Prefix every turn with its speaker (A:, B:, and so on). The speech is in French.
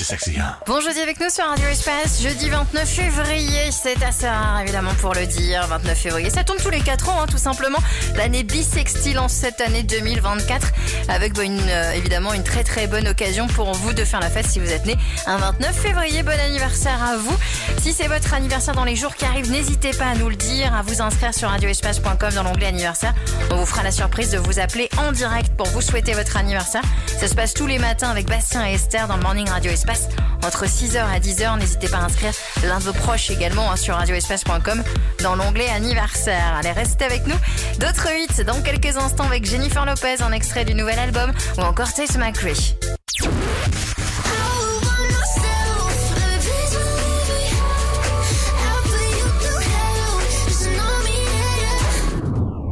A: you sexy, huh?
B: Bon jeudi avec nous sur Radio Espace, jeudi 29 février, c'est assez rare évidemment pour le dire, 29 février, ça tombe tous les 4 ans hein, tout simplement, l'année bissextile en cette année 2024, avec bah, euh, évidemment une très très bonne occasion pour vous de faire la fête si vous êtes né un 29 février, bon anniversaire à vous. Si c'est votre anniversaire dans les jours qui arrivent, n'hésitez pas à nous le dire, à vous inscrire sur radioespace.com dans l'onglet anniversaire, on vous fera la surprise de vous appeler en direct pour vous souhaiter votre anniversaire, ça se passe tous les matins avec Bastien et Esther dans le Morning Radio Espace entre 6h et 10h. N'hésitez pas à inscrire l'un de vos proches également hein, sur radioespace.com dans l'onglet anniversaire. Allez, restez avec nous. D'autres hits dans quelques instants avec Jennifer Lopez, un extrait du nouvel album ou encore Tess McRae.